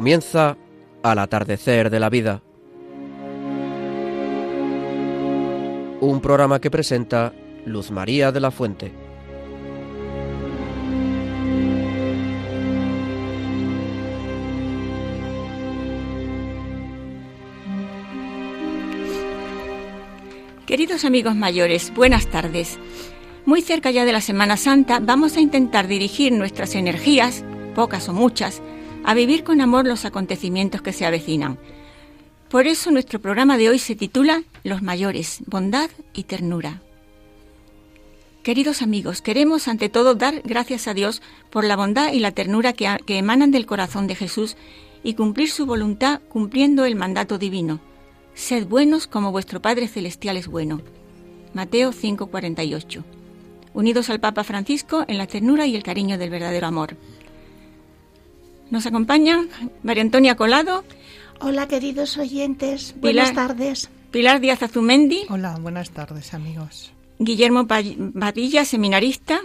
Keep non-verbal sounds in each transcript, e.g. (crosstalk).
Comienza al atardecer de la vida. Un programa que presenta Luz María de la Fuente. Queridos amigos mayores, buenas tardes. Muy cerca ya de la Semana Santa vamos a intentar dirigir nuestras energías, pocas o muchas, a vivir con amor los acontecimientos que se avecinan. Por eso nuestro programa de hoy se titula Los mayores, bondad y ternura. Queridos amigos, queremos ante todo dar gracias a Dios por la bondad y la ternura que, emanan del corazón de Jesús y cumplir su voluntad cumpliendo el mandato divino Sed buenos como vuestro Padre Celestial es bueno. Mateo 5:48. Unidos al Papa Francisco en la ternura y el cariño del verdadero amor. Nos acompaña María Antonia Colado. Hola queridos oyentes, buenas tardes. Pilar Díaz Azumendi. Hola, buenas tardes amigos. Guillermo Padilla, seminarista.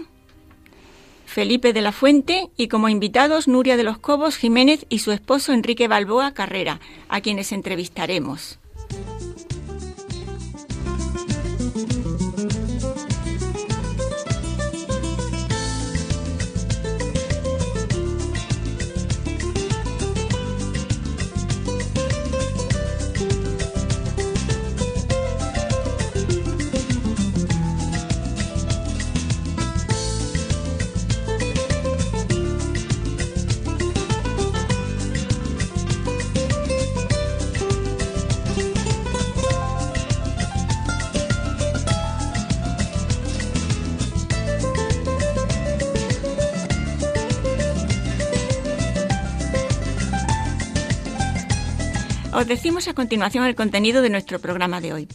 Felipe de la Fuente y como invitados Nuria de los Cobos Jiménez y su esposo Enrique Balboa Carrera, a quienes entrevistaremos. Os decimos a continuación el contenido de nuestro programa de hoy.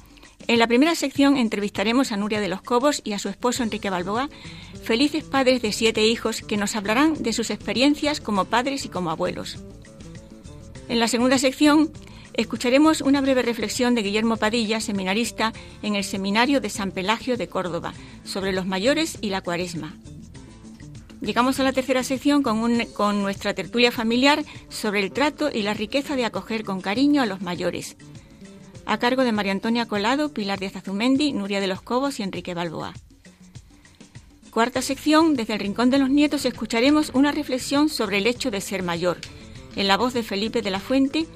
En la primera sección entrevistaremos a Nuria de los Cobos y a su esposo Enrique Balboa, felices padres de siete hijos que nos hablarán de sus experiencias como padres y como abuelos. En la segunda sección escucharemos una breve reflexión de Guillermo Padilla, seminarista en el Seminario de San Pelagio de Córdoba, sobre los mayores y la cuaresma. Llegamos a la tercera sección con, nuestra tertulia familiar sobre el trato y la riqueza de acoger con cariño a los mayores, a cargo de María Antonia Colado, Pilar de Azumendi, Nuria de los Cobos y Enrique Balboa. Cuarta sección, desde el Rincón de los Nietos escucharemos una reflexión sobre el hecho de ser mayor, en la voz de Felipe de la Fuente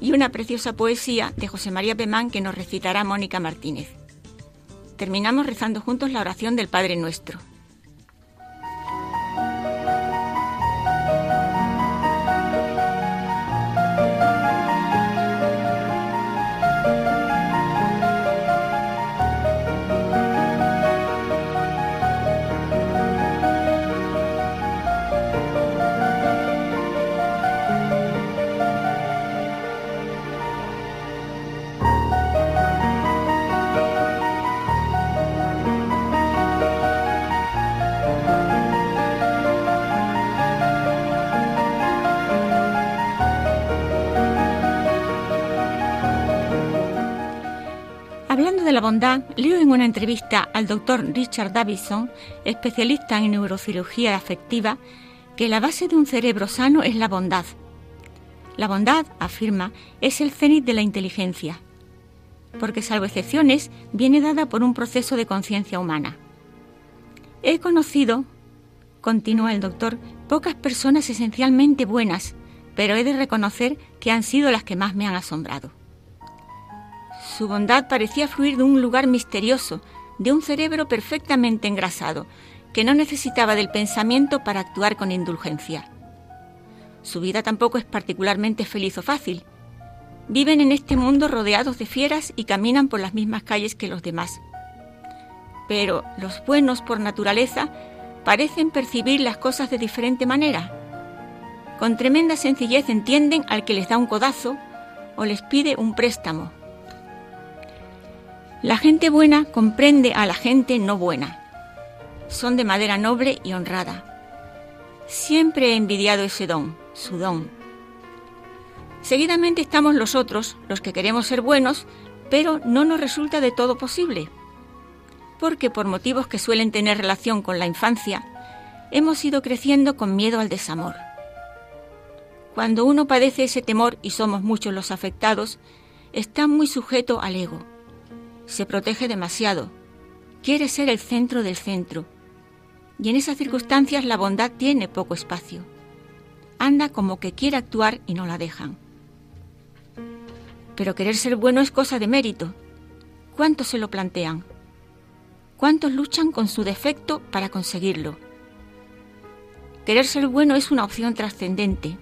y una preciosa poesía de José María Pemán que nos recitará Mónica Martínez. Terminamos rezando juntos la oración del Padre Nuestro. Bondad, leo en una entrevista al doctor Richard Davison, especialista en neurocirugía afectiva, que la base de un cerebro sano es la bondad. La bondad, afirma, es el cenit de la inteligencia, porque salvo excepciones, viene dada por un proceso de conciencia humana. He conocido, continúa el doctor, pocas personas esencialmente buenas, pero he de reconocer que han sido las que más me han asombrado. Su bondad parecía fluir de un lugar misterioso, de un cerebro perfectamente engrasado, que no necesitaba del pensamiento para actuar con indulgencia. Su vida tampoco es particularmente feliz o fácil. Viven en este mundo rodeados de fieras y caminan por las mismas calles que los demás. Pero los buenos por naturaleza parecen percibir las cosas de diferente manera. Con tremenda sencillez entienden al que les da un codazo o les pide un préstamo la gente buena comprende a la gente no buena. Son de madera noble y honrada. Siempre he envidiado ese don, su don. Seguidamente estamos los otros, los que queremos ser buenos, pero no nos resulta de todo posible. Porque por motivos que suelen tener relación con la infancia, hemos ido creciendo con miedo al desamor. Cuando uno padece ese temor, y somos muchos los afectados, está muy sujeto al ego. Se protege demasiado. Quiere ser el centro del centro. Y en esas circunstancias la bondad tiene poco espacio. Anda como que quiere actuar y no la dejan. Pero querer ser bueno es cosa de mérito. ¿Cuántos se lo plantean? ¿Cuántos luchan con su defecto para conseguirlo? Querer ser bueno es una opción trascendente,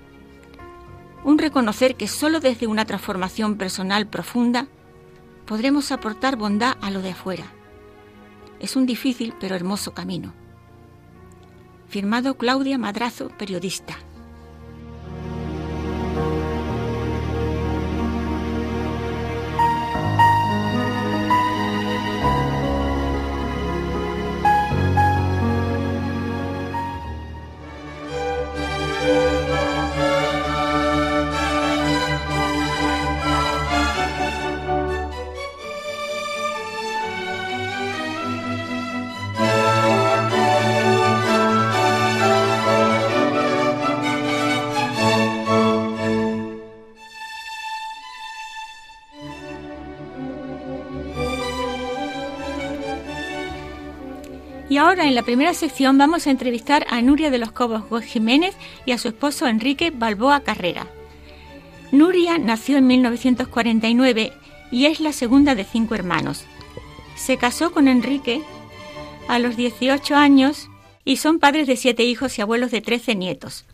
un reconocer que solo desde una transformación personal profunda podremos aportar bondad a lo de afuera. Es un difícil pero hermoso camino. Firmado Claudia Madrazo, periodista. Y ahora en la primera sección vamos a entrevistar a Nuria de los Cobos Jiménez y a su esposo Enrique Balboa Carrera. Nuria nació en 1949 y es la segunda de cinco hermanos. Se casó con Enrique a los 18 años y son padres de siete hijos y abuelos de 13 nietos.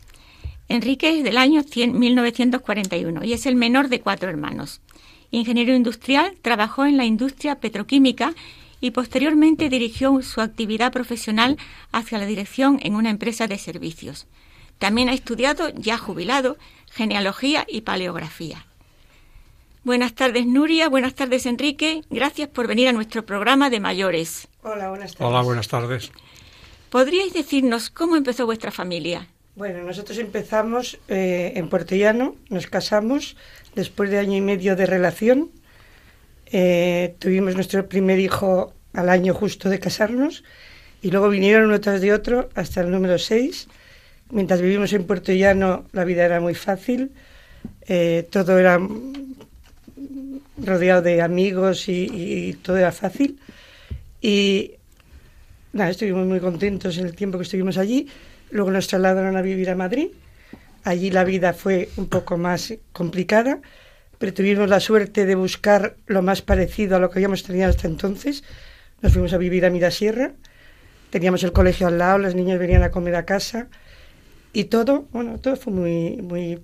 Enrique es del año 1941 y es el menor de cuatro hermanos. Ingeniero industrial, trabajó en la industria petroquímica y posteriormente dirigió su actividad profesional hacia la dirección en una empresa de servicios. También ha estudiado, ya jubilado, genealogía y paleografía. Buenas tardes, Nuria. Buenas tardes, Enrique. Gracias por venir a nuestro programa de mayores. Hola, buenas tardes. Hola, buenas tardes. ¿Podríais decirnos cómo empezó vuestra familia? Bueno, nosotros empezamos eh, en Puerto Llano, nos casamos después de año y medio de relación eh, tuvimos nuestro primer hijo al año justo de casarnos y luego vinieron uno tras de otro hasta el número 6. Mientras vivimos en Puerto Llano la vida era muy fácil, eh, todo era rodeado de amigos y, todo era fácil. Y nada, estuvimos muy contentos en el tiempo que estuvimos allí. Luego nos trasladaron a vivir a Madrid. Allí la vida fue un poco más complicada pero tuvimos la suerte de buscar lo más parecido a lo que habíamos tenido hasta entonces. Nos fuimos a vivir a Mirasierra, teníamos el colegio al lado, los niños venían a comer a casa y todo, bueno, todo fue muy, muy,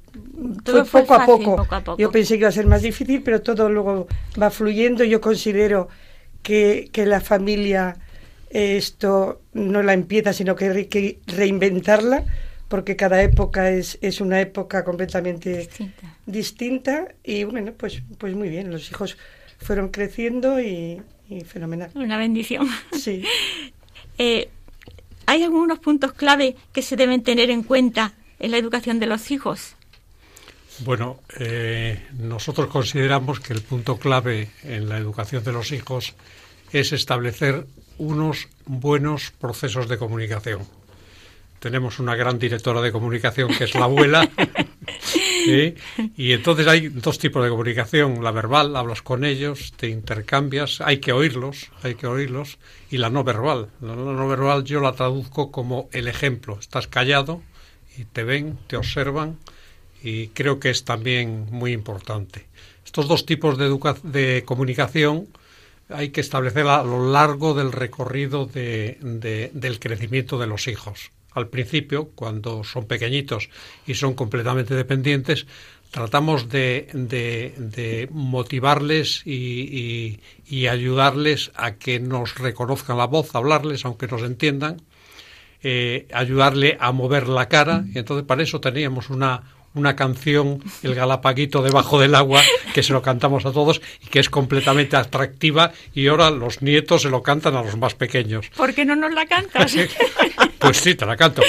todo fue, poco, a poco. poco, a poco. Yo pensé que iba a ser más difícil, pero todo luego va fluyendo. Yo considero que, que la familia esto no la empieza, sino que hay que reinventarla porque cada época es, es una época completamente distinta. y bueno, pues, pues muy bien, los hijos fueron creciendo y, fenomenal. Una bendición. Sí. (laughs) Eh, ¿Hay algunos puntos clave que se deben tener en cuenta en la educación de los hijos? Bueno, eh, nosotros consideramos que el punto clave en la educación de los hijos es establecer unos buenos procesos de comunicación tenemos una gran directora de comunicación que es la abuela. (laughs) Y entonces hay dos tipos de comunicación, la verbal, hablas con ellos, te intercambias, hay que oírlos, hay que oírlos, y la no verbal. La no verbal yo la traduzco como el ejemplo. Estás callado y te ven, te observan, y creo que es también muy importante. Estos dos tipos de, de comunicación hay que establecer a lo largo del recorrido del crecimiento de los hijos al principio, cuando son pequeñitos y son completamente dependientes, tratamos de, motivarles y, ayudarles a que nos reconozcan la voz, hablarles, aunque nos entiendan, eh, ayudarle a mover la cara. Y entonces para eso teníamos una, una canción, El Galapaguito debajo del agua, que se lo cantamos a todos y que es completamente atractiva y ahora los nietos se lo cantan a los más pequeños. ¿Por qué no nos la cantas? (laughs) pues sí, te la canto.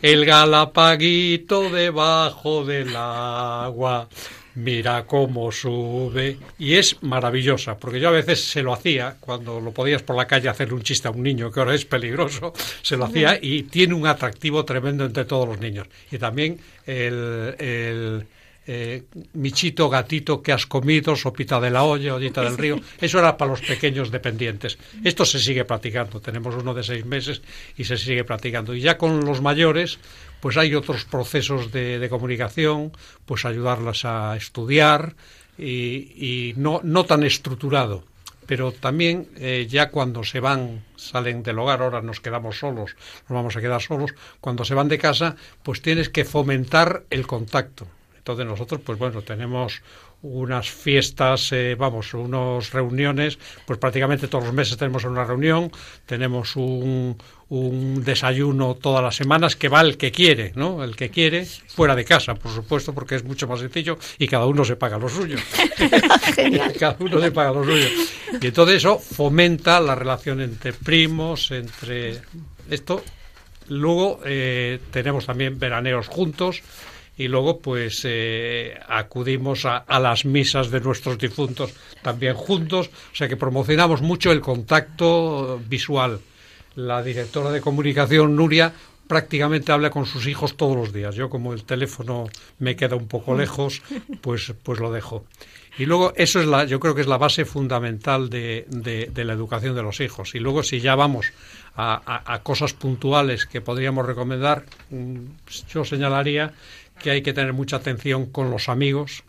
El Galapaguito debajo del agua mira cómo sube. Y es maravillosa, porque yo a veces se lo hacía, cuando lo podías por la calle hacerle un chiste a un niño, que ahora es peligroso, (laughs) se lo hacía y tiene un atractivo tremendo entre todos los niños. Y también el, el eh, Michito, gatito que has comido, sopita de la olla, ollita del río. (laughs) Eso era para los pequeños dependientes. Esto se sigue practicando. Tenemos uno de seis meses y se sigue practicando. Y ya con los mayores, pues hay otros procesos de, comunicación, pues ayudarlas a estudiar y, no, no tan estructurado pero también eh, ya cuando se van, salen del hogar, ahora nos quedamos solos, nos vamos a quedar solos, cuando se van de casa, pues tienes que fomentar el contacto. Entonces nosotros, pues bueno, tenemos unas fiestas, eh, vamos, unas reuniones, pues prácticamente todos los meses tenemos una reunión, tenemos un, un desayuno todas las semanas que va el que quiere, ¿no? El que quiere, fuera de casa, por supuesto, porque es mucho más sencillo y cada uno se paga lo suyo. (laughs) (laughs) cada uno se paga lo suyo. Y entonces eso fomenta la relación entre primos, entre esto. Luego eh, tenemos también veraneos juntos y luego pues eh, acudimos a, las misas de nuestros difuntos también juntos, o sea que promocionamos mucho el contacto visual. La directora de comunicación, Nuria, prácticamente habla con sus hijos todos los días. Yo como el teléfono me queda un poco lejos, (laughs) pues, pues lo dejo. Y luego eso es la, yo creo que es la base fundamental de, de, la educación de los hijos. Y luego si ya vamos a, a cosas puntuales que podríamos recomendar, mm, yo señalaría que hay que tener mucha atención con los amigos,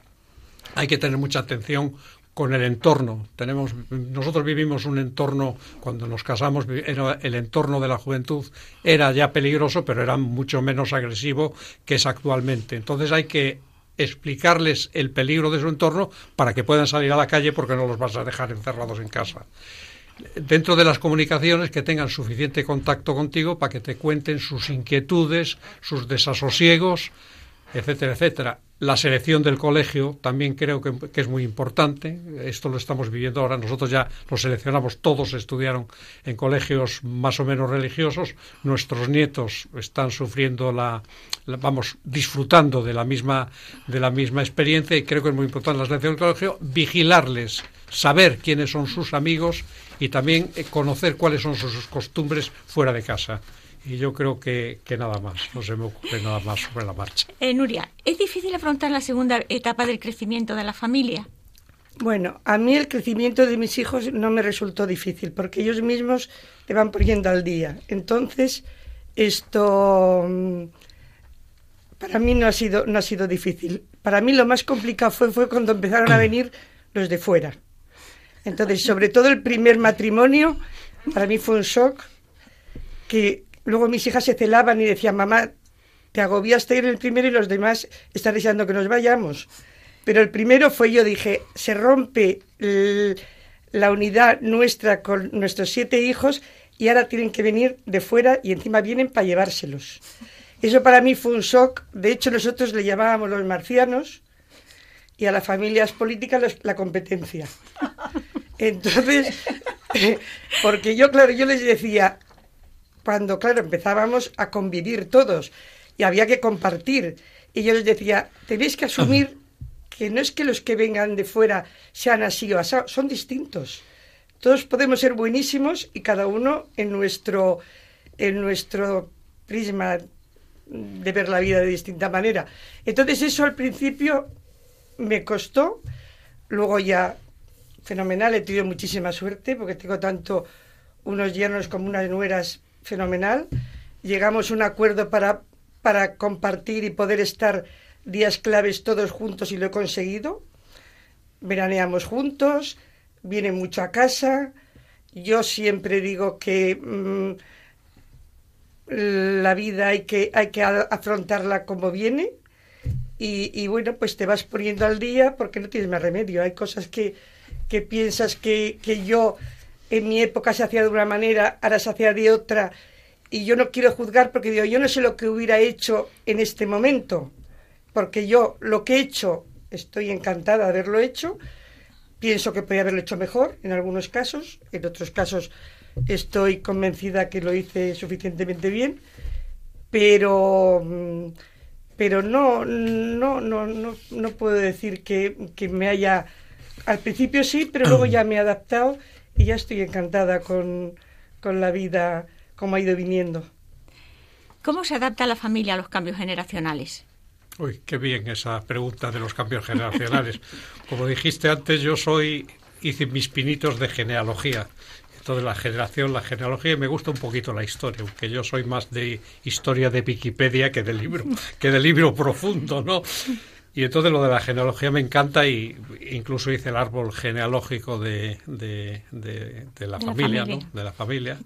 hay que tener mucha atención con el entorno. Tenemos, nosotros vivimos un entorno, cuando nos casamos, el entorno de la juventud era ya peligroso, pero era mucho menos agresivo que es actualmente. Entonces hay que explicarles el peligro de su entorno para que puedan salir a la calle porque no los vas a dejar encerrados en casa. Dentro de las comunicaciones que tengan suficiente contacto contigo para que te cuenten sus inquietudes, sus desasosiegos, etcétera, etcétera. La selección del colegio también creo que, es muy importante. Esto lo estamos viviendo ahora. Nosotros ya lo seleccionamos, todos estudiaron en colegios más o menos religiosos. Nuestros nietos están sufriendo la, vamos, disfrutando de la misma de la misma experiencia y creo que es muy importante la selección del colegio, vigilarles, saber quiénes son sus amigos y también eh, conocer cuáles son sus costumbres fuera de casa y yo creo que, nada más, no se me ocurre nada más sobre la marcha. Eh, Nuria, ¿es difícil afrontar la segunda etapa del crecimiento de la familia? Bueno, a mí el crecimiento de mis hijos no me resultó difícil porque ellos mismos te van poniendo al día. Entonces, esto mm, para mí no ha sido no ha sido difícil. Para mí lo más complicado fue fue cuando empezaron a venir los de fuera. Entonces, sobre todo el primer matrimonio, para mí fue un shock que Luego mis hijas se celaban y decían, mamá, te agobiaste ir el primero y los demás están deseando que nos vayamos. Pero el primero fue yo, dije, se rompe la unidad nuestra con nuestros siete hijos y ahora tienen que venir de fuera y encima vienen para llevárselos. Eso para mí fue un shock. De hecho, nosotros le llamábamos los marcianos y a las familias políticas la competencia. Entonces, (laughs) porque yo, claro, yo les decía, cuando, claro, empezábamos a convivir todos y había que compartir. Y yo les decía, tenéis que asumir que no es que los que vengan de fuera sean así o así, son distintos. Todos podemos ser buenísimos y cada uno en nuestro, en nuestro prisma de ver la vida de distinta manera. Entonces eso al principio me costó, luego ya fenomenal, he tenido muchísima suerte porque tengo tanto unos yernos como unas nueras fenomenal. Llegamos a un acuerdo para, para compartir y poder estar días claves todos juntos y lo he conseguido. Veraneamos juntos, viene mucho a casa. Yo siempre digo que mm, la vida hay que, hay que afrontarla como viene. Y, y, bueno, pues te vas poniendo al día porque no tienes más remedio. Hay cosas que, que piensas que, que yo en mi época se hacía de una manera, ahora se hacía de otra, y yo no quiero juzgar porque digo, yo no sé lo que hubiera hecho en este momento, porque yo lo que he hecho, estoy encantada de haberlo hecho, pienso que podría haberlo hecho mejor en algunos casos, en otros casos estoy convencida que lo hice suficientemente bien, pero mm, pero no, no, no, no, no puedo decir que, que me haya... Al principio sí, pero luego ya me he adaptado y ya estoy encantada con, con la vida como ha ido viniendo. ¿Cómo se adapta la familia a los cambios generacionales? Uy, qué bien esa pregunta de los cambios generacionales. (laughs) Como dijiste antes, yo soy, hice mis pinitos de genealogía. Entonces la generación, la genealogía, y me gusta un poquito la historia, aunque yo soy más de historia de Wikipedia que de libro, que de libro profundo, ¿no? Y entonces lo de la genealogía me encanta y incluso hice el árbol genealógico de, de, la, familia, ¿no? De la familia.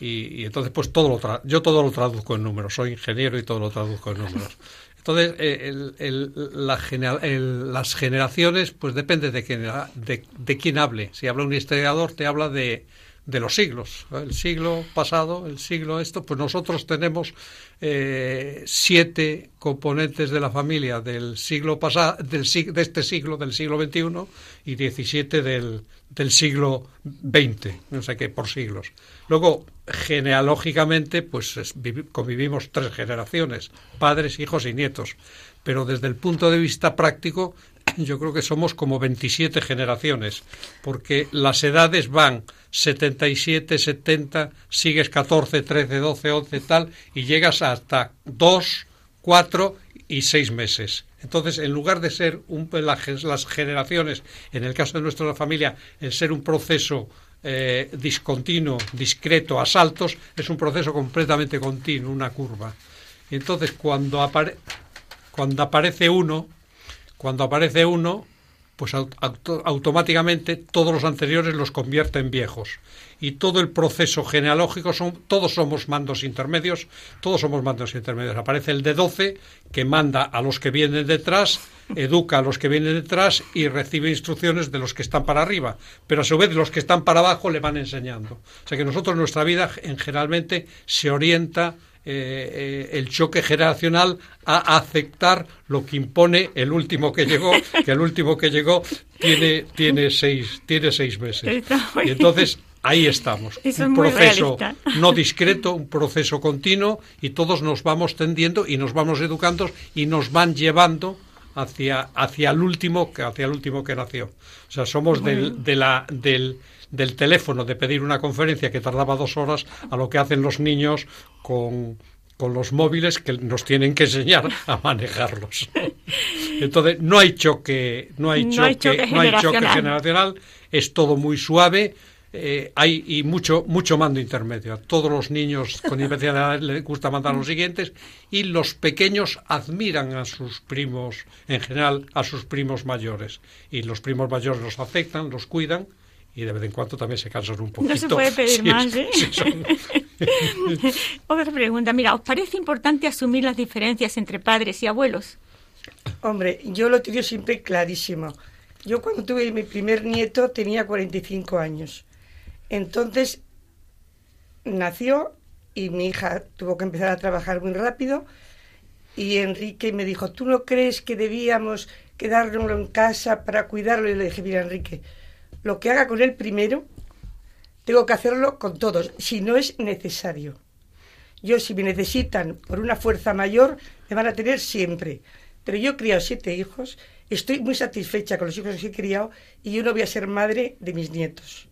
Y, entonces pues todo lo yo todo lo traduzco en números, soy ingeniero y todo lo traduzco en números. Entonces, eh, las generaciones, pues depende de quién, de, quién hable. Si habla un historiador, te habla de, de los siglos. El siglo pasado, el siglo esto, pues nosotros tenemos eh, siete componentes de la familia del siglo pasado, del, de este siglo, del siglo XXI, y 17 del, del siglo XX, no sé qué, por siglos. Luego, genealógicamente, pues convivimos tres generaciones, padres, hijos y nietos. Pero desde el punto de vista práctico, (laughs) yo creo que somos como 27 generaciones, porque las edades van 77, 70, sigues 14, 13, 12, 11, tal, y llegas hasta 2, 4 y 6 meses. Entonces, en lugar de ser un, las generaciones, en el caso de nuestra familia, el ser un proceso eh, discontinuo, discreto, a saltos, es un proceso completamente continuo, una curva. Y entonces, cuando, cuando aparece uno, cuando aparece uno, pues automáticamente todos los anteriores los convierte en viejos. Y todo el proceso genealógico, son, todos somos mandos intermedios, todos somos mandos intermedios. Aparece el de 12 que manda a los que vienen detrás, educa a los que vienen detrás y recibe instrucciones de los que están para arriba. Pero a su vez los que están para abajo le van enseñando. O sea que nosotros nuestra vida en, generalmente se orienta eh, eh, el choque generacional a aceptar lo que impone el último que llegó, que el último que llegó tiene, tiene, seis, tiene seis meses. Y entonces ahí estamos. un proceso no discreto, un proceso continuo y todos nos vamos tendiendo y nos vamos educando y nos van llevando hacia, hacia el último hacia el último que nació. O sea, somos del, de la, del, del teléfono de pedir una conferencia que tardaba dos horas a lo que hacen los niños con, con los móviles que nos tienen que enseñar a manejarlos. (laughs) Entonces, no hay choque, no hay choque, no hay choque, generacional. es todo muy suave. Eh, hay y mucho mucho mando intermedio. A todos los niños con diversidad (laughs) les gusta mandar los siguientes y los pequeños admiran a sus primos, en general a sus primos mayores. Y los primos mayores los aceptan, los cuidan y de vez en cuando también se cansan un poquito. (laughs) No se puede pedir más, ¿eh? (laughs) Otra pregunta, mira, ¿os parece importante asumir las diferencias entre padres y abuelos? Hombre, yo lo tengo siempre clarísimo. Yo cuando tuve mi primer nieto tenía 45 años. Entonces nació y mi hija tuvo que empezar a trabajar muy rápido y Enrique me dijo, ¿tú no crees que debíamos quedarnos en casa para cuidarlo? Y le dije, mira Enrique, lo que haga con él primero, tengo que hacerlo con todos, si no es necesario. Yo, si me necesitan por una fuerza mayor, me van a tener siempre. Pero yo he criado siete hijos, estoy muy satisfecha con los hijos que he criado y yo no voy a ser madre de mis nietos.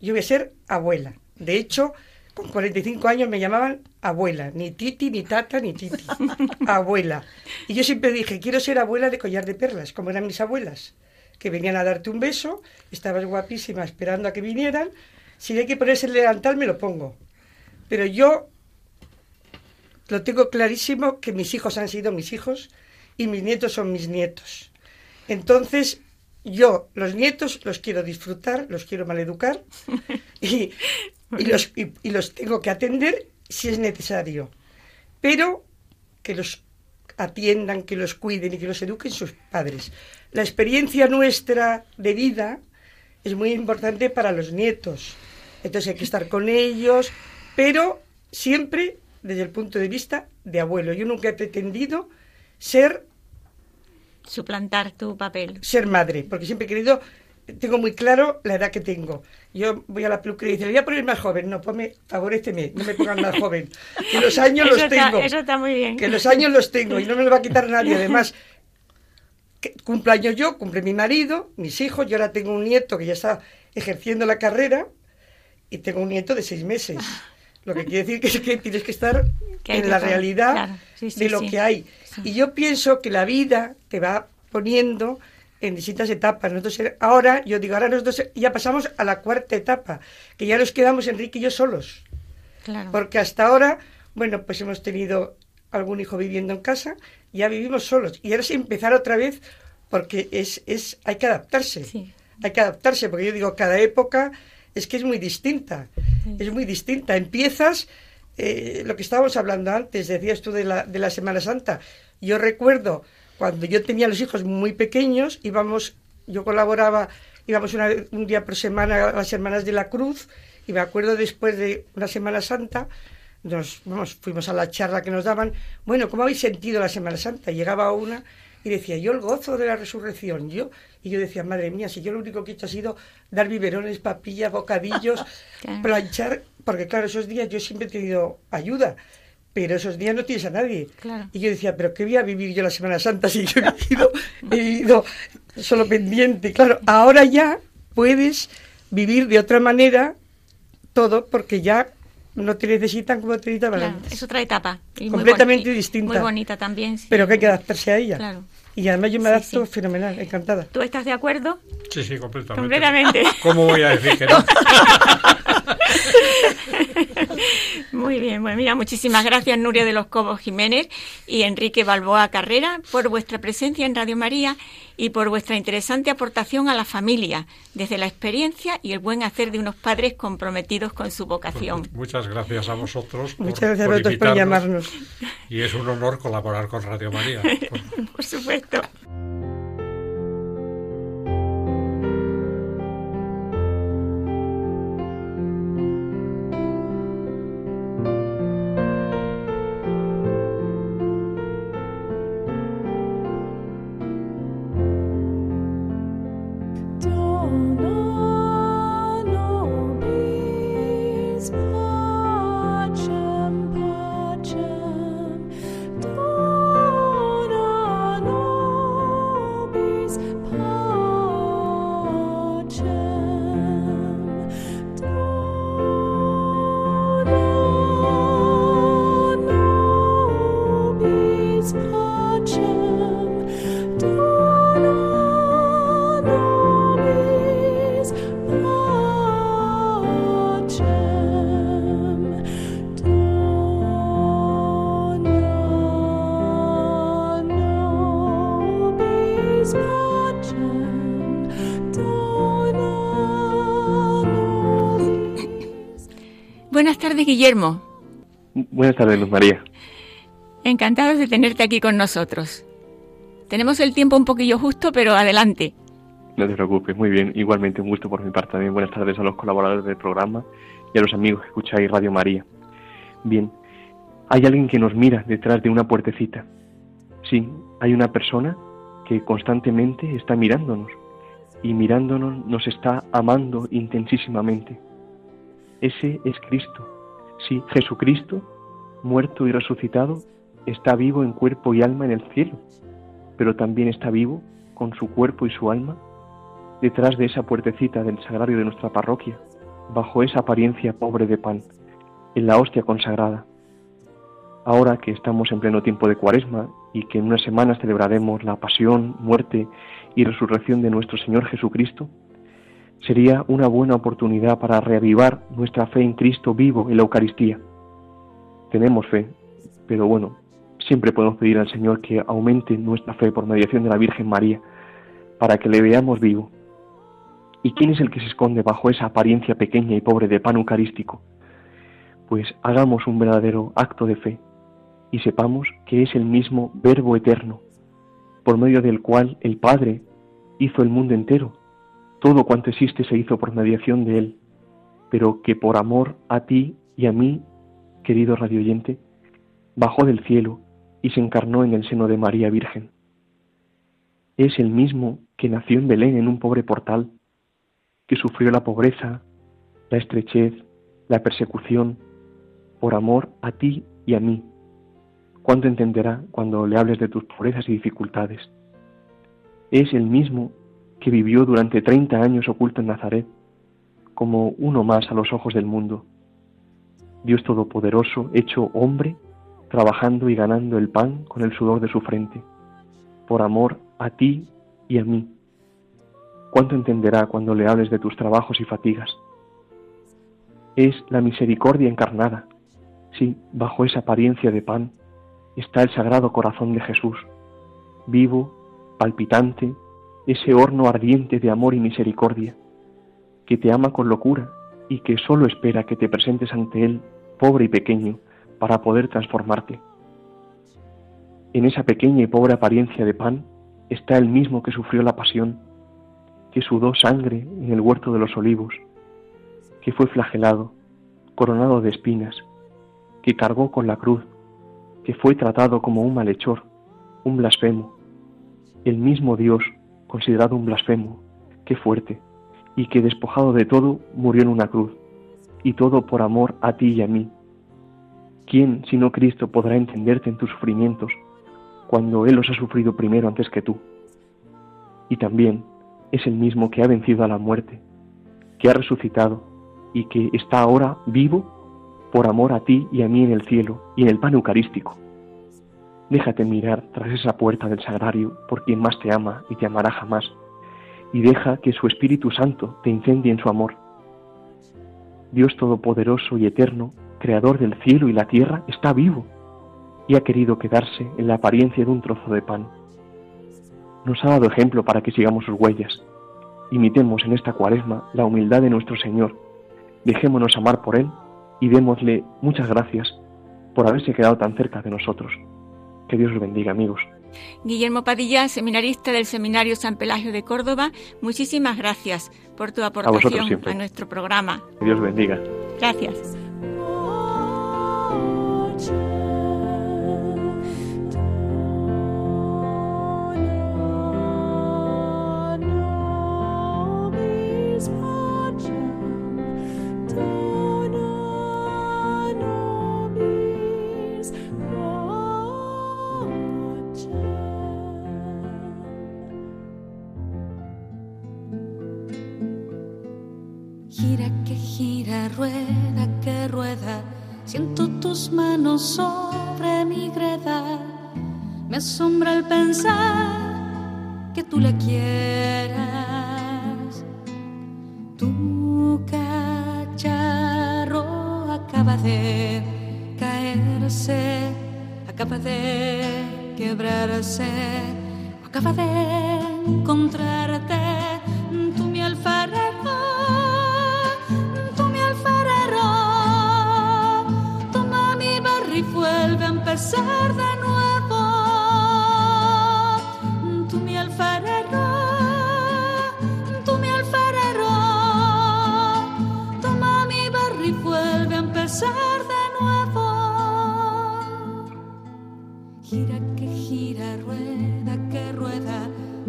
Yo voy a ser abuela. De hecho, con 45 años me llamaban abuela, ni titi, ni tata, ni titi. (laughs) abuela. Y yo siempre dije, quiero ser abuela de collar de perlas, como eran mis abuelas que venían a darte un beso, estabas guapísima esperando a que vinieran, si hay que ponerse el delantal me lo pongo. Pero yo lo tengo clarísimo que mis hijos han sido mis hijos y mis nietos son mis nietos. Entonces, yo los nietos los quiero disfrutar, los quiero maleducar (laughs) y, y, los, y los tengo que atender si es necesario. Pero que los atiendan, que los cuiden y que los eduquen sus padres. La experiencia nuestra de vida es muy importante para los nietos. Entonces hay que estar con ellos, pero siempre desde el punto de vista de abuelo. Yo nunca he pretendido ser... Suplantar tu papel. Ser madre, porque siempre he querido tengo muy claro la edad que tengo. Yo voy a la peluquería y dice, voy a poner más joven. No, ponme, favoreceme, no me pongan más joven. Que los años (laughs) los tengo. eso está muy bien. Que los años los tengo y no me lo va a quitar nadie. Además, (laughs) que años yo, cumple mi marido, mis hijos. Yo ahora tengo un nieto que ya está ejerciendo la carrera y tengo un nieto de seis meses. Lo que quiere decir que es que tienes que estar en la realidad de lo que hay. Y yo pienso que la vida te va poniendo en distintas etapas. Nosotros ahora, yo digo, ahora nosotros ya pasamos a la cuarta etapa, que ya nos quedamos Enrique y yo solos. Porque hasta ahora, bueno, pues hemos tenido algún hijo viviendo en casa, ya vivimos solos. Y ahora es empezar otra vez, porque es, es hay que adaptarse. Hay que adaptarse, porque yo digo, cada época es que es muy distinta. Es muy distinta. Empiezas, eh, lo que estábamos hablando antes, decías tú de la, de la Semana Santa. Yo recuerdo cuando yo tenía los hijos muy pequeños, íbamos, yo colaboraba, íbamos un día por semana a las Hermanas de la Cruz, y me acuerdo después de una Semana Santa, nos vamos, fuimos a la charla que nos daban, bueno, ¿cómo habéis sentido la Semana Santa? llegaba una y decía, yo el gozo de la resurrección, yo, y yo decía, madre mía, si yo lo único que he hecho ha sido dar biberones, papillas, bocadillos, (laughs) planchar, porque claro, esos días yo siempre he tenido ayuda, pero esos días no tienes a nadie. Y yo decía, pero ¿qué voy a vivir yo la Semana Santa si yo he ido, he ido solo pendiente? Claro, ahora ya puedes vivir de otra manera todo porque ya no te necesitan como te necesitaban claro, Es otra etapa. completamente distinta. Muy bonita también. Pero que hay que adaptarse a ella. Claro. Y además yo me adapto fenomenal, encantada. ¿Tú estás de acuerdo? Sí, sí, completamente. Completamente. (laughs) ¿Cómo voy a decir que no? (laughs) Muy bien, bueno, mira, muchísimas gracias Nuria de los Cobos Jiménez y Enrique Balboa Carrera por vuestra presencia en Radio María y por vuestra interesante aportación a la familia, desde la experiencia y el buen hacer de unos padres comprometidos con su vocación. Pues muchas gracias a vosotros. Muchas gracias a vosotros por llamarnos. Y es un honor colaborar con Radio María. (laughs) por supuesto. Guillermo. Buenas tardes, Luz María. Encantados de tenerte aquí con nosotros. Tenemos el tiempo un poquillo justo, pero adelante. No te preocupes, muy bien. Igualmente un gusto por mi parte también. Buenas tardes a los colaboradores del programa y a los amigos que escucháis Radio María. Bien, hay alguien que nos mira detrás de una puertecita. Sí, hay una persona que constantemente está mirándonos y mirándonos nos está amando intensísimamente. Ese es Cristo. Sí, Jesucristo, muerto y resucitado, está vivo en cuerpo y alma en el cielo, pero también está vivo con su cuerpo y su alma detrás de esa puertecita del sagrario de nuestra parroquia, bajo esa apariencia pobre de pan, en la hostia consagrada. Ahora que estamos en pleno tiempo de cuaresma y que en unas semanas celebraremos la pasión, muerte y resurrección de nuestro Señor Jesucristo, sería una buena oportunidad para reavivar nuestra fe en Cristo vivo en la Eucaristía. Tenemos fe, pero bueno, siempre podemos pedir al Señor que aumente nuestra fe por mediación de la Virgen María, para que le veamos vivo. ¿Y quién es el que se esconde bajo esa apariencia pequeña y pobre de pan eucarístico? Pues hagamos un verdadero acto de fe y sepamos que es el mismo Verbo eterno, por medio del cual el Padre hizo el mundo entero todo cuanto existe se hizo por mediación de Él, pero que por amor a ti y a mí, querido radioyente, bajó del cielo y se encarnó en el seno de María Virgen. Es el mismo que nació en Belén en un pobre portal que sufrió la pobreza, la estrechez, la persecución, por amor a ti y a mí. ¿Cuánto entenderá cuando le hables de tus pobrezas y dificultades? Es el mismo que vivió durante treinta años oculto en Nazaret, como uno más a los ojos del mundo. Dios Todopoderoso, hecho hombre, trabajando y ganando el pan con el sudor de su frente, por amor a ti y a mí. ¿Cuánto entenderá cuando le hables de tus trabajos y fatigas? Es la misericordia encarnada. Sí, bajo esa apariencia de pan está el sagrado corazón de Jesús, vivo, palpitante, ese horno ardiente de amor y misericordia, que te ama con locura y que solo espera que te presentes ante Él, pobre y pequeño, para poder transformarte. En esa pequeña y pobre apariencia de pan está el mismo que sufrió la pasión, que sudó sangre en el huerto de los olivos, que fue flagelado, coronado de espinas, que cargó con la cruz, que fue tratado como un malhechor, un blasfemo, el mismo Dios considerado un blasfemo, qué fuerte, y que despojado de todo murió en una cruz, y todo por amor a ti y a mí. ¿Quién, sino Cristo, podrá entenderte en tus sufrimientos cuando Él los ha sufrido primero antes que tú? Y también es el mismo que ha vencido a la muerte, que ha resucitado y que está ahora vivo por amor a ti y a mí en el cielo y en el pan eucarístico. Déjate mirar tras esa puerta del sagrario por quien más te ama y te amará jamás, y deja que su Espíritu Santo te incendie en su amor. Dios Todopoderoso y Eterno, Creador del cielo y la tierra, está vivo y ha querido quedarse en la apariencia de un trozo de pan. Nos ha dado ejemplo para que sigamos sus huellas. Imitemos en esta cuaresma la humildad de nuestro Señor. Dejémonos amar por Él y démosle muchas gracias por haberse quedado tan cerca de nosotros. Que Dios los bendiga, amigos. Guillermo Padilla, seminarista del Seminario San Pelagio de Córdoba, muchísimas gracias por tu aportación a, nuestro programa. Que Dios bendiga. Gracias.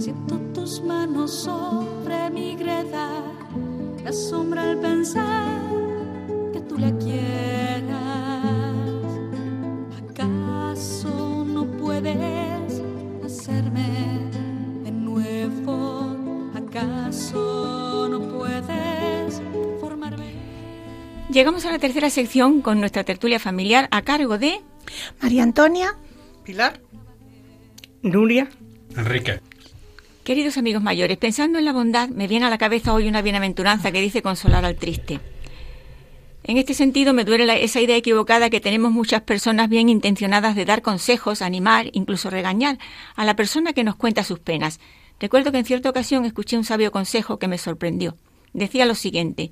Siento tus manos sobre mi greda, la sombra al pensar que tú la quieras. de nuevo? ¿Acaso no puedes formarme? Llegamos a la tercera sección con nuestra tertulia familiar a cargo de María Antonia, Pilar, Nuria, Enrique. Queridos amigos mayores, pensando en la bondad, me viene a la cabeza hoy una bienaventuranza que dice consolar al triste. En este sentido, me duele esa idea equivocada que tenemos muchas personas bien intencionadas de dar consejos, animar, incluso regañar a la persona que nos cuenta sus penas. Recuerdo que en cierta ocasión escuché un sabio consejo que me sorprendió. Decía lo siguiente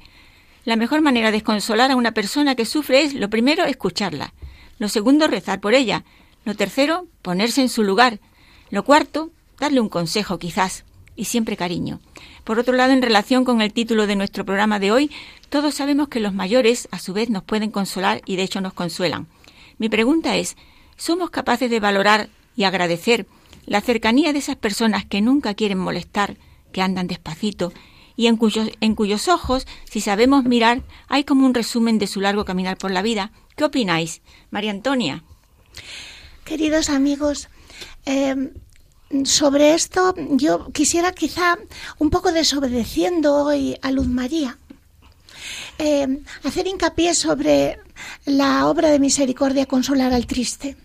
La mejor manera de consolar a una persona que sufre es, lo primero, escucharla. Lo segundo, rezar por ella. Lo tercero, ponerse en su lugar. Lo cuarto, darle un consejo, quizás, y siempre cariño. Por otro lado, en relación con el título de nuestro programa de hoy, todos sabemos que los mayores, a su vez, nos pueden consolar y de hecho nos consuelan. Mi pregunta es, ¿somos capaces de valorar y agradecer la cercanía de esas personas que nunca quieren molestar, que andan despacito y en cuyos, en cuyos ojos, si sabemos mirar, hay como un resumen de su largo caminar por la vida. ¿Qué opináis, María Antonia? Queridos amigos, eh, sobre esto yo quisiera quizá un poco desobedeciendo hoy a Luz María. Eh, hacer hincapié sobre la obra de misericordia Consolar al Triste.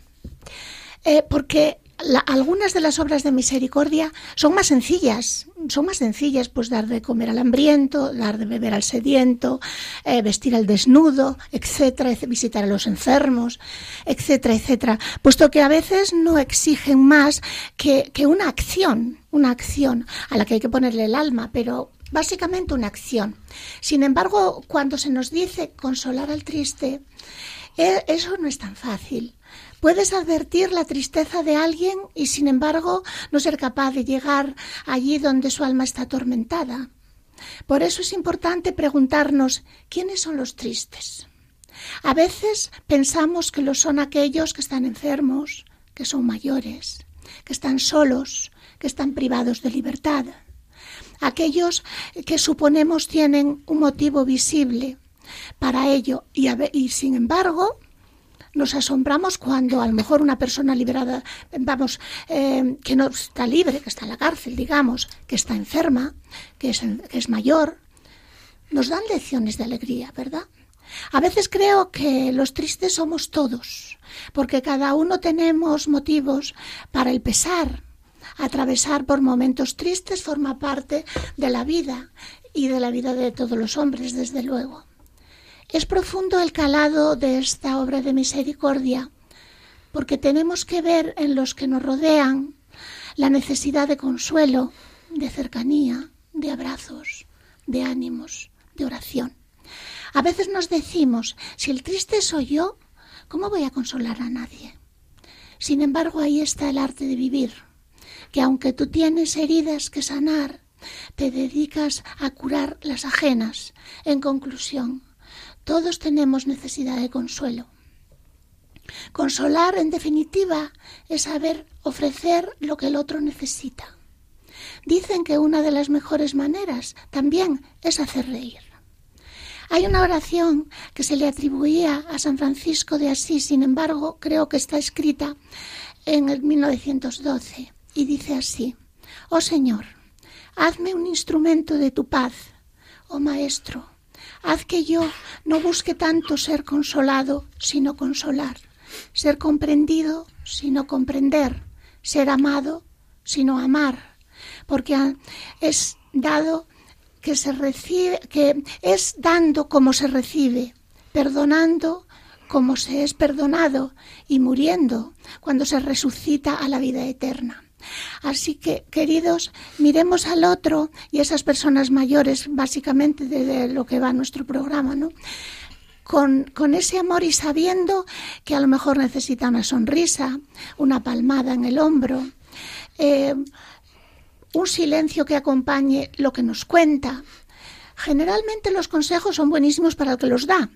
Eh, porque algunas de las obras de misericordia son más sencillas, son más sencillas, pues dar de comer al hambriento, dar de beber al sediento, eh, vestir al desnudo, etcétera, visitar a los enfermos, etcétera, etcétera, puesto que a veces no exigen más que, que una acción, una acción a la que hay que ponerle el alma, pero básicamente una acción. Sin embargo, cuando se nos dice consolar al triste, eh, eso no es tan fácil. Puedes advertir la tristeza de alguien y sin embargo no ser capaz de llegar allí donde su alma está atormentada. Por eso es importante preguntarnos quiénes son los tristes. A veces pensamos que lo son aquellos que están enfermos, que son mayores, que están solos, que están privados de libertad. Aquellos que suponemos tienen un motivo visible para ello y, y sin embargo nos asombramos cuando a lo mejor una persona liberada, vamos, eh, que no está libre, que está en la cárcel, digamos, que está enferma, que es, que es mayor, nos dan lecciones de alegría, ¿verdad? A veces creo que los tristes somos todos, porque cada uno tenemos motivos para el pesar. Atravesar por momentos tristes forma parte de la vida y de la vida de todos los hombres, desde luego. Es profundo el calado de esta obra de misericordia, porque tenemos que ver en los que nos rodean la necesidad de consuelo, de cercanía, de abrazos, de ánimos, de oración. A veces nos decimos, si el triste soy yo, ¿cómo voy a consolar a nadie? Sin embargo, ahí está el arte de vivir, que aunque tú tienes heridas que sanar, te dedicas a curar las ajenas. En conclusión, todos tenemos necesidad de consuelo. Consolar, en definitiva, es saber ofrecer lo que el otro necesita. Dicen que una de las mejores maneras también es hacer reír. Hay una oración que se le atribuía a San Francisco de Asís, sin embargo, creo que está escrita en el 1912 y dice así: Oh Señor, hazme un instrumento de tu paz, oh Maestro, Haz que yo no busque tanto ser consolado, sino consolar, ser comprendido, sino comprender, ser amado, sino amar, porque es dado que se recibe, que es dando como se recibe, perdonando como se es perdonado y muriendo cuando se resucita a la vida eterna. Así que, queridos, miremos al otro y esas personas mayores, básicamente de, lo que va nuestro programa, ¿no? Con, ese amor y sabiendo que a lo mejor necesita una sonrisa, una palmada en el hombro, eh, un silencio que acompañe lo que nos cuenta. Generalmente los consejos son buenísimos para el que los da.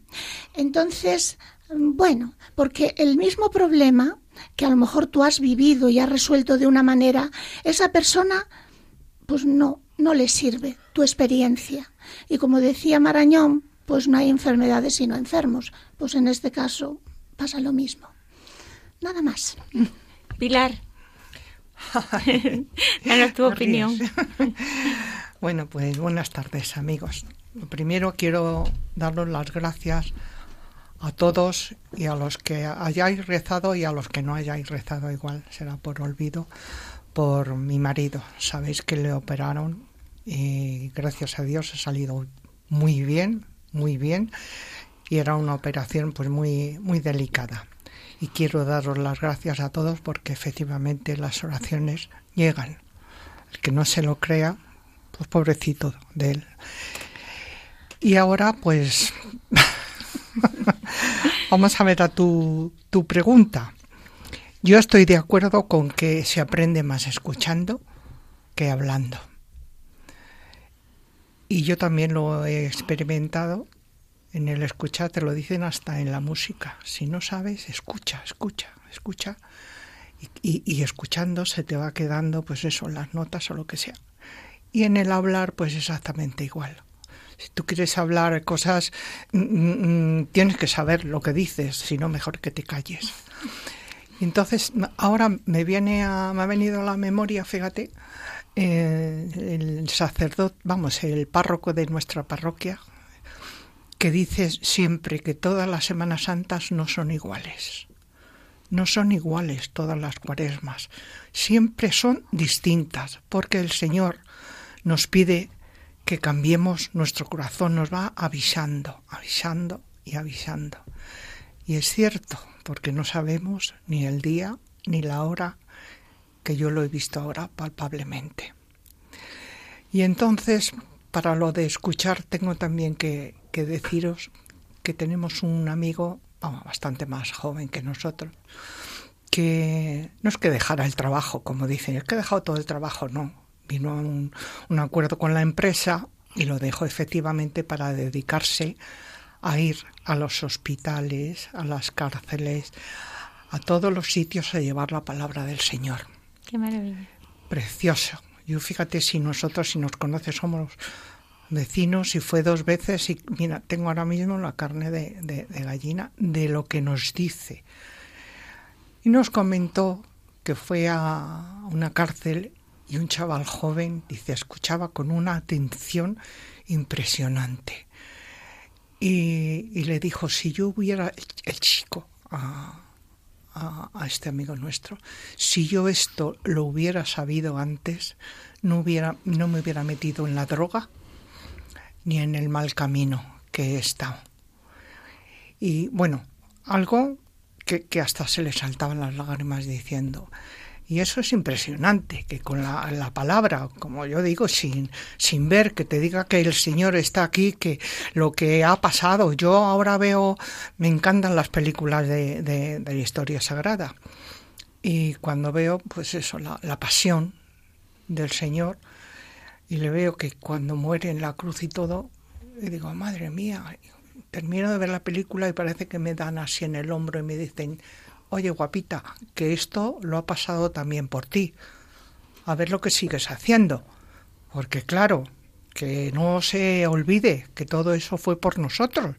Entonces, bueno, porque el mismo problema que a lo mejor tú has vivido y has resuelto de una manera, esa persona pues no, no le sirve tu experiencia. Y como decía Marañón, pues no hay enfermedades sino enfermos. Pues en este caso pasa lo mismo. Nada más. Pilar, danos tu (laughs) opinión. (laughs) bueno, pues buenas tardes, amigos. Primero quiero daros las gracias a todos y a los que hayáis rezado y a los que no hayáis rezado igual, será por olvido, por mi marido. Sabéis que le operaron y gracias a Dios ha salido muy bien, muy bien y era una operación pues muy muy delicada. Y quiero daros las gracias a todos porque efectivamente las oraciones llegan. El que no se lo crea, pues pobrecito de él. Y ahora pues (laughs) (laughs) Vamos a ver a tu, tu pregunta. Yo estoy de acuerdo con que se aprende más escuchando que hablando. Y yo también lo he experimentado. En el escuchar te lo dicen hasta en la música. Si no sabes, escucha, escucha, escucha. Y, y, escuchando se te va quedando, pues eso, las notas o lo que sea. Y en el hablar, pues exactamente igual. Si tú quieres hablar cosas, mm, mm, mm, tienes que saber lo que dices, si no, mejor que te calles. Entonces, ahora me viene a, me ha venido a la memoria, fíjate, eh, el sacerdote, vamos, el párroco de nuestra parroquia, que dice siempre que todas las Semanas Santas no son iguales. No son iguales todas las cuaresmas, siempre son distintas, porque el Señor nos pide que cambiemos nuestro corazón, nos va avisando, avisando y avisando. Y es cierto, porque no sabemos ni el día ni la hora que yo lo he visto ahora palpablemente. Y entonces, para lo de escuchar, tengo también que, deciros que tenemos un amigo bastante más joven que nosotros, que no es que dejara el trabajo, como dicen, es que ha dejado todo el trabajo, no. Vino a un, un acuerdo con la empresa y lo dejó efectivamente para dedicarse a ir a los hospitales, a las cárceles, a todos los sitios a llevar la palabra del Señor. Qué maravilla. Precioso. Yo fíjate si nosotros, si nos conoces, somos vecinos y fue dos veces y mira, tengo ahora mismo la carne de, de, gallina de lo que nos dice. Y nos comentó que fue a una cárcel y un chaval joven, dice, escuchaba con una atención impresionante. Y, y le dijo, si yo hubiera, el chico, a, a, este amigo nuestro, si yo esto lo hubiera sabido antes, no, hubiera, no me hubiera metido en la droga ni en el mal camino que he estado. Y bueno, algo que, que hasta se le saltaban las lágrimas diciendo, y eso es impresionante, que con la, palabra, como yo digo, sin, sin ver, que te diga que el Señor está aquí, que lo que ha pasado. Yo ahora veo, me encantan las películas de, de, la historia sagrada. Y cuando veo, pues eso, la, la pasión del Señor, y le veo que cuando muere en la cruz y todo, y digo, madre mía, termino de ver la película y parece que me dan así en el hombro y me dicen, oye guapita, que esto lo ha pasado también por ti. A ver lo que sigues haciendo. Porque claro, que no se olvide que todo eso fue por nosotros.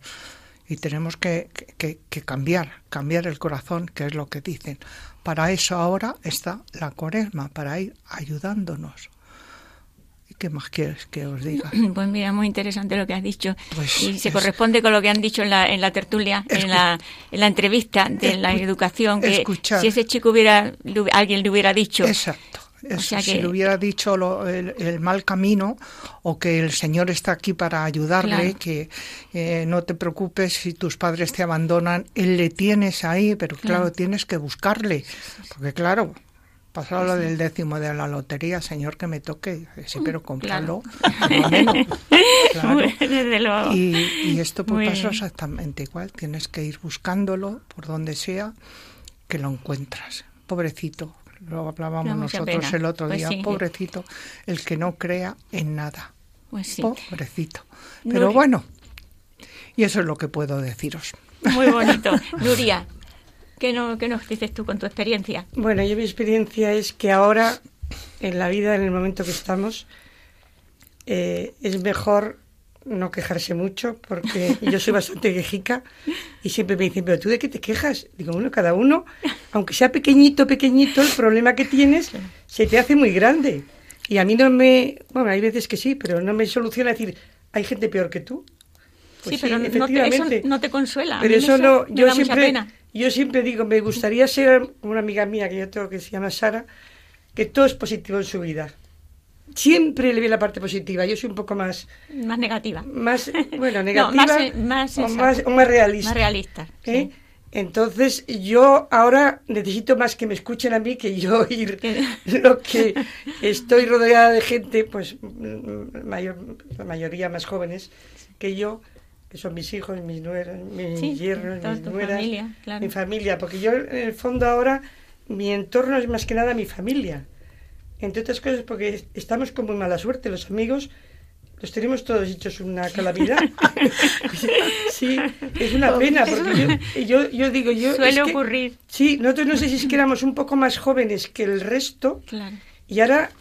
Y tenemos que, que, que cambiar, cambiar el corazón, que es lo que dicen. Para eso ahora está la cuaresma, para ir ayudándonos. ¿Qué más quieres que os diga? (clears throat) Pues mira, muy interesante lo que has dicho. Pues y se corresponde con lo que han dicho en la, en la tertulia, en la, en la entrevista de la educación, que si ese chico hubiera, alguien le hubiera dicho... Exacto. Si le hubiera dicho el, mal camino o que el Señor está aquí para ayudarle, que eh, no te preocupes si tus padres te abandonan, Él le tienes ahí, pero claro, tienes que buscarle, porque claro, pasado lo del décimo de la lotería, señor, que me toque. Sí, pero cómpralo. (laughs) Y, esto pues pasa exactamente igual. Tienes que ir buscándolo por donde sea que lo encuentras. Pobrecito, lo hablábamos nosotros el otro pues día. Pobrecito, el que no crea en nada. Pues Pobrecito. Pero bueno, y eso es lo que puedo deciros. Muy bonito. Nuria, ¿Qué, no, ¿Qué nos dices tú con tu experiencia? Bueno, yo mi experiencia es que ahora, en la vida, en el momento que estamos, eh, es mejor no quejarse mucho, porque yo soy bastante (laughs) quejica y siempre me dicen, pero tú de qué te quejas? Digo, bueno, cada uno, aunque sea pequeñito, pequeñito, el problema que tienes se te hace muy grande. Y a mí no me, bueno, hay veces que sí, pero no me soluciona decir, hay gente peor que tú. Pues sí, pero no te, eso no te consuela. Pero eso no, yo siempre, yo siempre digo, me gustaría ser una amiga mía que yo tengo que se llama Sara, que todo es positivo en su vida. Siempre le ve la parte positiva. Yo soy un poco más... Más negativa. Más, bueno, (laughs) negativa. más, o, más, o, más, realista. Más realista. ¿eh? Entonces, yo ahora necesito más que me escuchen a mí que yo (laughs) oír (laughs) lo que estoy rodeada de gente, pues mayor, la mayoría más jóvenes que yo, que son mis hijos, mis nueras, mis yernos, mis nueras, mi familia, porque yo en el fondo ahora mi entorno es más que nada mi familia. Entre otras cosas porque estamos con muy mala suerte, los amigos los tenemos todos hechos una calamidad. (laughs) sí, es una pena, porque yo, yo, digo, yo... Suele ocurrir. Sí, nosotros no sé si es que éramos un poco más jóvenes que el resto, y ahora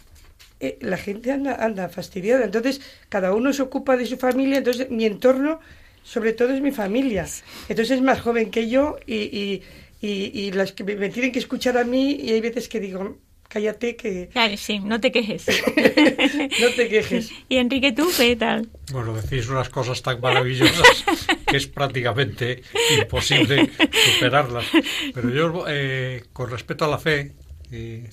eh, la gente anda, anda fastidiada. Entonces, cada uno se ocupa de su familia, entonces mi entorno, sobre todo, es mi familia. Entonces es más joven que yo y, y, y, las que me, tienen que escuchar a mí y hay veces que digo, cállate que... (laughs) Claro, sí, no te quejes. (laughs) no te quejes. ¿Y Enrique, tú qué tal? Bueno, decís unas cosas tan maravillosas que es prácticamente imposible superarlas. Pero yo, eh, con respecto a la fe,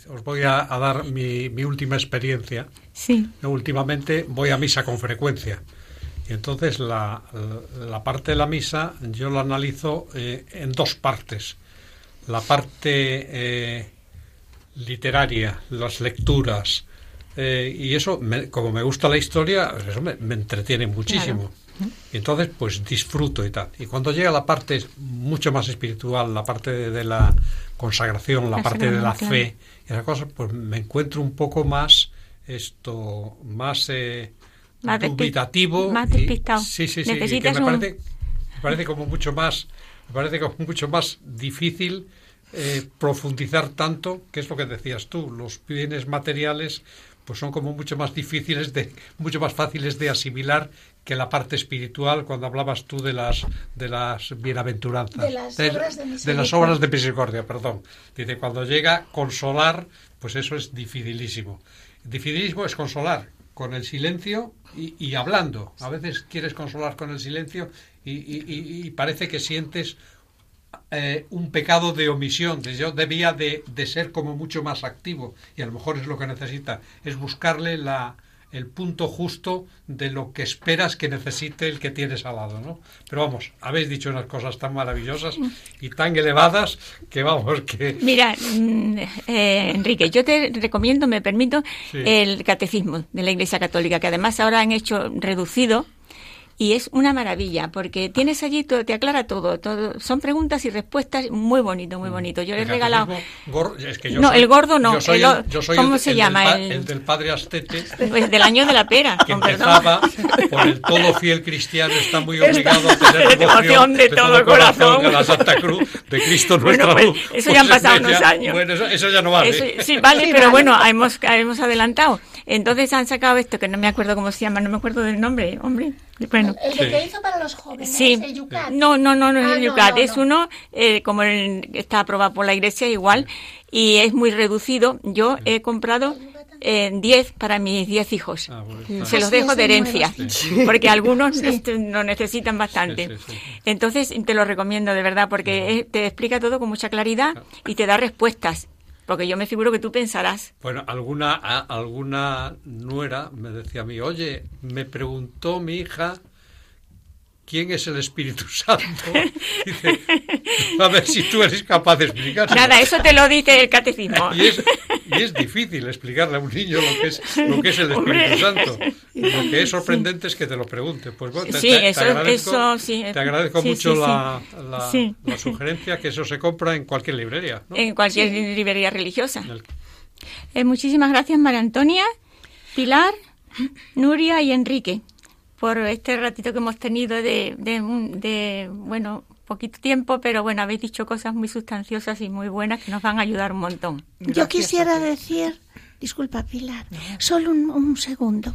os voy a, dar mi, última experiencia. Sí. últimamente voy a misa con frecuencia. Y entonces la, parte de la misa yo la analizo eh, en dos partes. La parte eh, literaria, las lecturas, eh, y eso, como me gusta la historia, eso me, entretiene muchísimo. Y entonces, pues disfruto y tal. Y cuando llega la parte mucho más espiritual, la parte de, la consagración, la, parte de la fe, y esas cosas, pues me encuentro un poco más esto, más, eh, más dubitativo. Más despistado. sí, sí, sí. me, parece, me parece como mucho más, me parece como mucho más difícil eh, profundizar tanto, que es lo que decías tú, los bienes materiales pues son como mucho más difíciles de mucho más fáciles de asimilar que la parte espiritual cuando hablabas tú de las de las bienaventuranzas de las, obras, de de las obras de misericordia perdón dice cuando llega consolar pues eso es dificilísimo dificilísimo es consolar con el silencio y, hablando. A veces quieres consolar con el silencio y parece que sientes eh, un pecado de omisión, de yo debía de, ser como mucho más activo y a lo mejor es lo que necesita, es buscarle la, el punto justo de lo que esperas que necesite el que tienes al lado, ¿no? Pero vamos, habéis dicho unas cosas tan maravillosas y tan elevadas que vamos, que... Mira, mm, eh, Enrique, yo te recomiendo, me permito, el catecismo de la Iglesia Católica, que además ahora han hecho reducido y es una maravilla porque tienes allí todo, te aclara todo, todo son preguntas y respuestas muy bonito, muy mm. bonito. Yo le he regalado No, el gordo no, ¿cómo se llama? el, del padre Astete. (laughs) Pues del año de la pera, que empezaba por el todo fiel cristiano está muy obligado a tener (laughs) devoción de, todo, el corazón, a la Santa Cruz de Cristo nuestra pues, luz. Eso ya han pues pasado unos años. Bueno, eso, ya no vale. sí, vale, pero bueno, hemos, hemos adelantado. Entonces han sacado esto, que no me acuerdo cómo se llama, no me acuerdo del nombre, hombre. Bueno. El que hizo para los jóvenes, sí. el Yucat. No, no, no, no es el ah, Yucat, es uno, eh, como el, está aprobado por la iglesia, igual, y es muy reducido. Yo he comprado 10 eh, para mis 10 hijos. Ah, Se los dejo de herencia, porque algunos lo necesitan bastante. Entonces te lo recomiendo de verdad, porque te explica todo con mucha claridad y te da respuestas. Porque yo me figuro que tú pensarás. Bueno, alguna, alguna nuera me decía a mí, oye, me preguntó mi hija quién es el Espíritu (laughs) Santo. Dice, a ver si tú eres capaz de explicarlo. Nada, eso te lo dice el catecismo. Y es, y es difícil explicarle a un niño lo que es, lo que es el Espíritu Santo. Lo que es sorprendente es que te lo pregunte. Pues bueno, te, sí, eso, agradezco, sí. Te agradezco mucho la, la, sugerencia que eso se compra en cualquier librería. En cualquier librería religiosa. Eh, muchísimas gracias, María Antonia, Pilar, Nuria y Enrique por este ratito que hemos tenido de, de, bueno, poquito tiempo, pero bueno, habéis dicho cosas muy sustanciosas y muy buenas que nos van a ayudar un montón. Yo quisiera decir Disculpa, Pilar. Solo un, segundo.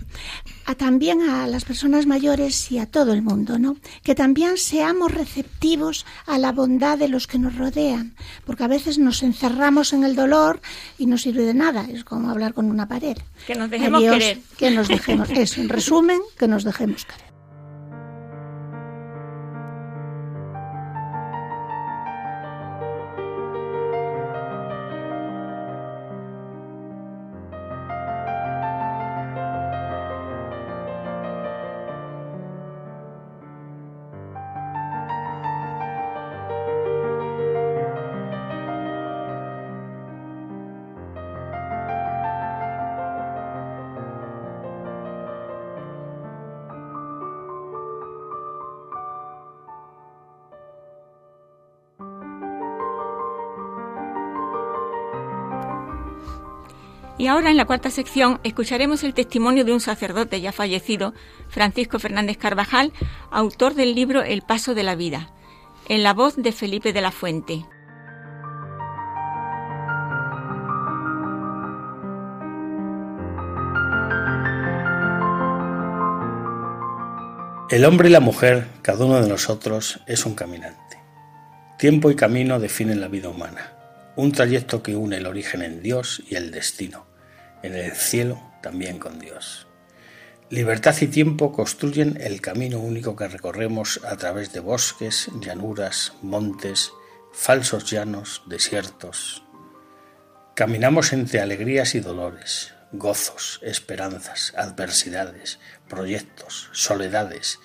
A, también a las personas mayores y a todo el mundo, ¿no? Que también seamos receptivos a la bondad de los que nos rodean, porque a veces nos encerramos en el dolor y no sirve de nada. Es como hablar con una pared. Que nos dejemos querer. Que nos dejemos. Eso, en resumen, que nos dejemos querer. Y ahora en la cuarta sección escucharemos el testimonio de un sacerdote ya fallecido, Francisco Fernández Carvajal, autor del libro El Paso de la Vida, en la voz de Felipe de la Fuente. El hombre y la mujer, cada uno de nosotros, es un caminante. Tiempo y camino definen la vida humana, un trayecto que une el origen en Dios y el destino en el cielo también con Dios. Libertad y tiempo construyen el camino único que recorremos a través de bosques, llanuras, montes, falsos llanos, desiertos. Caminamos entre alegrías y dolores, gozos, esperanzas, adversidades, proyectos, soledades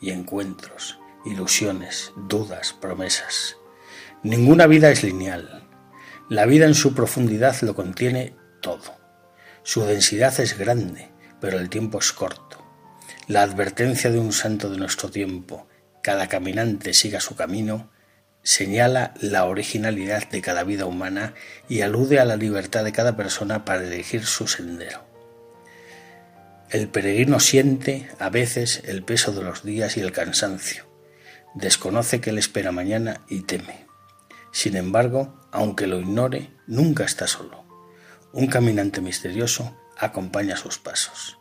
y encuentros, ilusiones, dudas, promesas. Ninguna vida es lineal. La vida en su profundidad lo contiene todo. Su densidad es grande, pero el tiempo es corto. La advertencia de un santo de nuestro tiempo, cada caminante siga su camino, señala la originalidad de cada vida humana y alude a la libertad de cada persona para elegir su sendero. El peregrino siente a veces el peso de los días y el cansancio. Desconoce que le espera mañana y teme. Sin embargo, aunque lo ignore, nunca está solo. Un caminante misterioso acompaña sus pasos.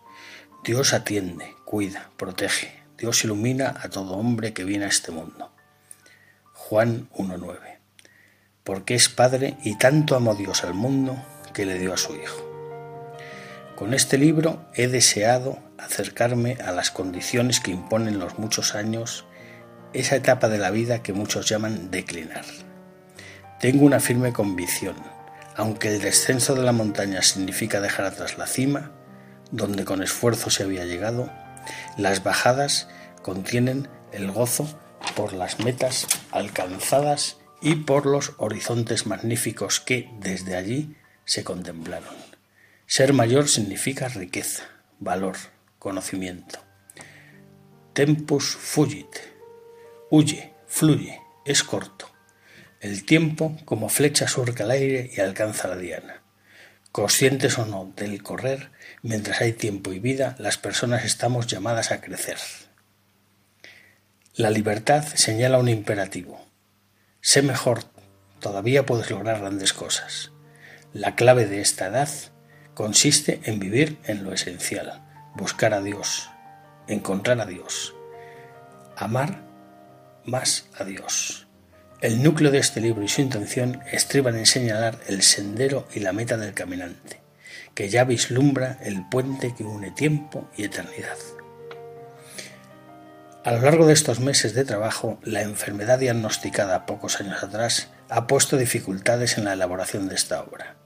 Dios atiende, cuida, protege. Dios ilumina a todo hombre que viene a este mundo. Juan 1.9. Porque es Padre y tanto amó Dios al mundo que le dio a su Hijo. Con este libro he deseado acercarme a las condiciones que imponen los muchos años, esa etapa de la vida que muchos llaman declinar. Tengo una firme convicción, aunque el descenso de la montaña significa dejar atrás la cima, donde con esfuerzo se había llegado, las bajadas contienen el gozo por las metas alcanzadas y por los horizontes magníficos que desde allí se contemplaron. Ser mayor significa riqueza, valor, conocimiento. Tempus fugit. Huye, fluye, es corto. El tiempo como flecha surca el aire y alcanza la diana. Conscientes o no del correr, mientras hay tiempo y vida, las personas estamos llamadas a crecer. La libertad señala un imperativo. Sé mejor, todavía puedes lograr grandes cosas. La clave de esta edad consiste en vivir en lo esencial, buscar a Dios, encontrar a Dios, amar más a Dios. El núcleo de este libro y su intención estriban en señalar el sendero y la meta del caminante, que ya vislumbra el puente que une tiempo y eternidad. A lo largo de estos meses de trabajo, la enfermedad diagnosticada pocos años atrás ha puesto dificultades en la elaboración de esta obra.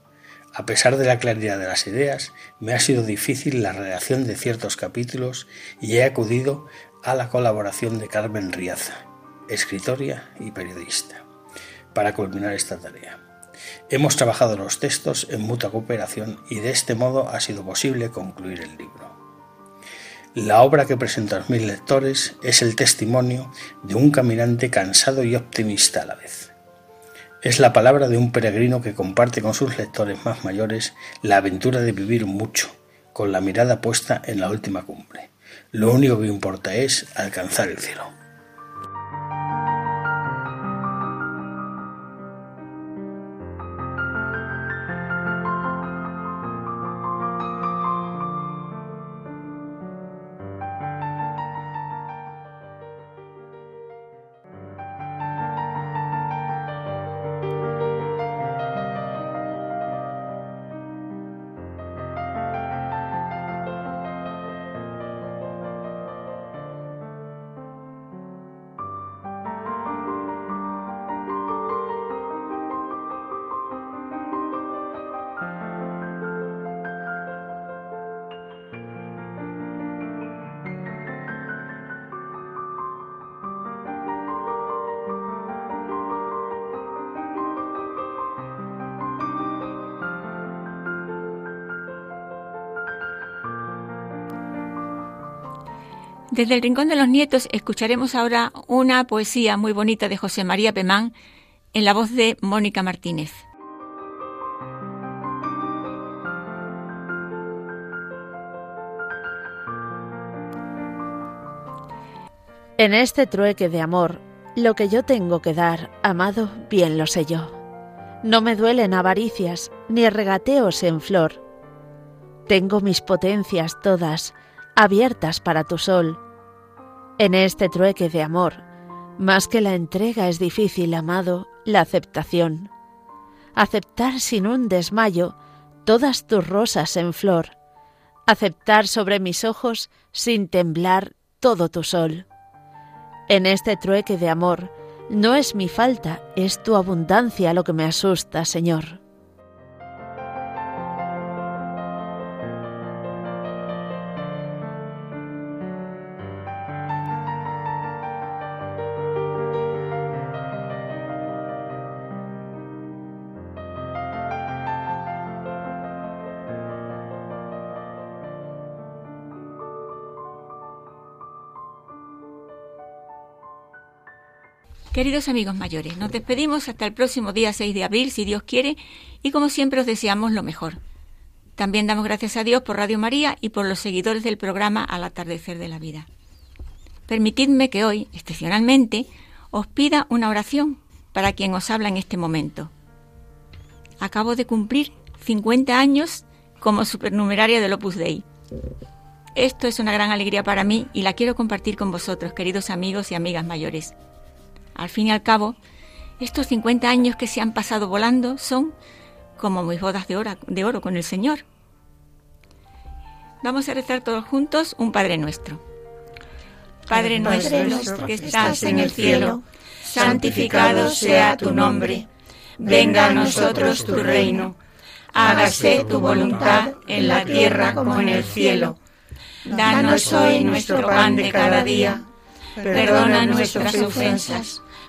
A pesar de la claridad de las ideas, me ha sido difícil la redacción de ciertos capítulos y he acudido a la colaboración de Carmen Riaza, escritora y periodista, para culminar esta tarea. Hemos trabajado los textos en mutua cooperación y de este modo ha sido posible concluir el libro. La obra que presento a mis lectores es el testimonio de un caminante cansado y optimista a la vez. Es la palabra de un peregrino que comparte con sus lectores más mayores la aventura de vivir mucho, con la mirada puesta en la última cumbre. Lo único que importa es alcanzar el cielo. thank you Desde el Rincón de los Nietos escucharemos ahora una poesía muy bonita de José María Pemán en la voz de Mónica Martínez. En este trueque de amor, lo que yo tengo que dar, amado, bien lo sé yo. No me duelen avaricias, ni regateos en flor. Tengo mis potencias todas, abiertas para tu sol. En este trueque de amor, más que la entrega es difícil, amado, la aceptación. Aceptar sin un desmayo todas tus rosas en flor. Aceptar sobre mis ojos sin temblar todo tu sol. En este trueque de amor, no es mi falta, es tu abundancia lo que me asusta, Señor. Queridos amigos mayores, nos despedimos hasta el próximo día 6 de abril, si Dios quiere, y como siempre os deseamos lo mejor. También damos gracias a Dios por Radio María y por los seguidores del programa Al atardecer de la vida. Permitidme que hoy, excepcionalmente, os pida una oración para quien os habla en este momento. Acabo de cumplir 50 años como supernumeraria del Opus Dei. Esto es una gran alegría para mí y la quiero compartir con vosotros, queridos amigos y amigas mayores. Al fin y al cabo, estos 50 años que se han pasado volando son como mis bodas de oro, de oro con el Señor. Vamos a rezar todos juntos un Padre nuestro. Padre nuestro que estás en el cielo, santificado sea tu nombre. Venga a nosotros tu reino. Hágase tu voluntad en la tierra como en el cielo. Danos hoy nuestro pan de cada día. Perdona nuestras ofensas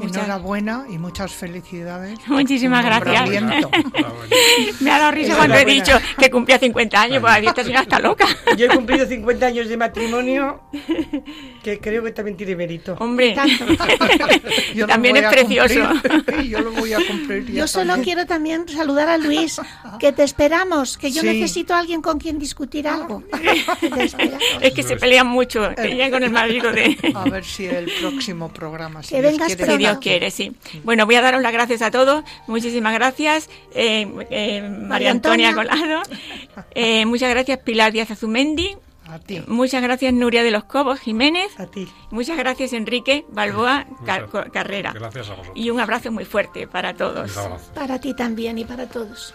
Enhorabuena y muchas felicidades. (laughs) Muchísimas gracias. (laughs) Me ha dado risa cuando he dicho que cumplía 50 años, pues esta señora está loca. (laughs) Yo he cumplido 50 años de matrimonio, que creo que también tiene mérito. Hombre, también es precioso. yo lo voy a cumplir. Yo solo quiero también saludar a Luis, que te esperamos, que yo necesito a alguien con quien discutir algo. es que se pelean mucho, ella con el marido de... A ver si el próximo programa... que vengas si Dios quiere, sí. Bueno, voy a daros las gracias a todos. Muchísimas gracias, eh, eh, María Antonia Colado. Eh, muchas gracias, Pilar Díaz Azumendi. A ti. Muchas gracias, Nuria de los Cobos Jiménez. A ti. Muchas gracias, Enrique Balboa Carrera. Gracias a vosotros. Y un abrazo muy fuerte para todos. Para ti también y para todos.